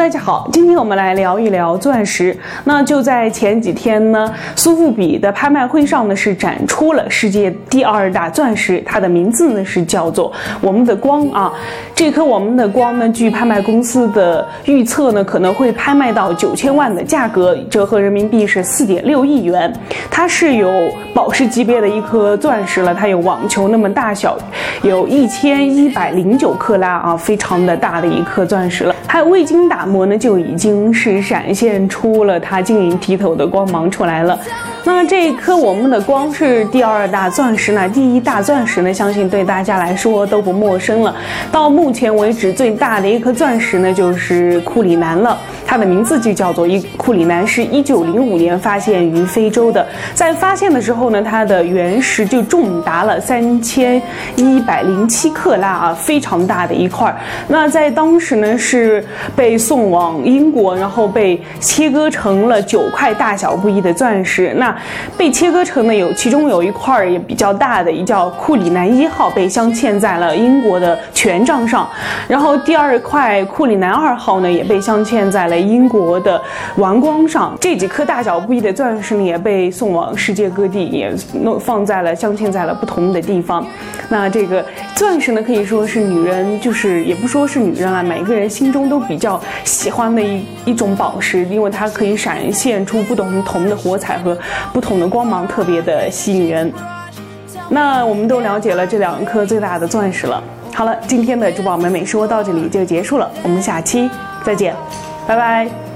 大家好，今天我们来聊一聊钻石。那就在前几天呢，苏富比的拍卖会上呢是展出了世界第二大钻石，它的名字呢是叫做我们的光啊。这颗我们的光呢，据拍卖公司的预测呢，可能会拍卖到九千万的价格，折合人民币是四点六亿元。它是有宝石级别的一颗钻石了，它有网球那么大小，有一千一百零九克拉啊，非常的大的一颗钻石了。它未经打膜呢，就已经是闪现出了它晶莹剔透的光芒出来了。那这一颗我们的光是第二大钻石呢，第一大钻石呢，相信对大家来说都不陌生了。到目前为止，最大的一颗钻石呢，就是库里南了。它的名字就叫做一库里南，是一九零五年发现于非洲的。在发现的时候呢，它的原石就重达了三千一百零七克拉啊，非常大的一块。那在当时呢，是被送送往英国，然后被切割成了九块大小不一的钻石。那被切割成的有，其中有一块也比较大的，也叫库里南一号，被镶嵌在了英国的权杖上。然后第二块库里南二号呢，也被镶嵌在了英国的王冠上。这几颗大小不一的钻石呢，也被送往世界各地，也弄放在了镶嵌在了不同的地方。那这个钻石呢，可以说是女人，就是也不说是女人啊，每个人心中都比较喜欢的一一种宝石，因为它可以闪现出不同同的火彩和不同的光芒，特别的吸引人。那我们都了解了这两颗最大的钻石了。好了，今天的珠宝美美说到这里就结束了，我们下期再见，拜拜。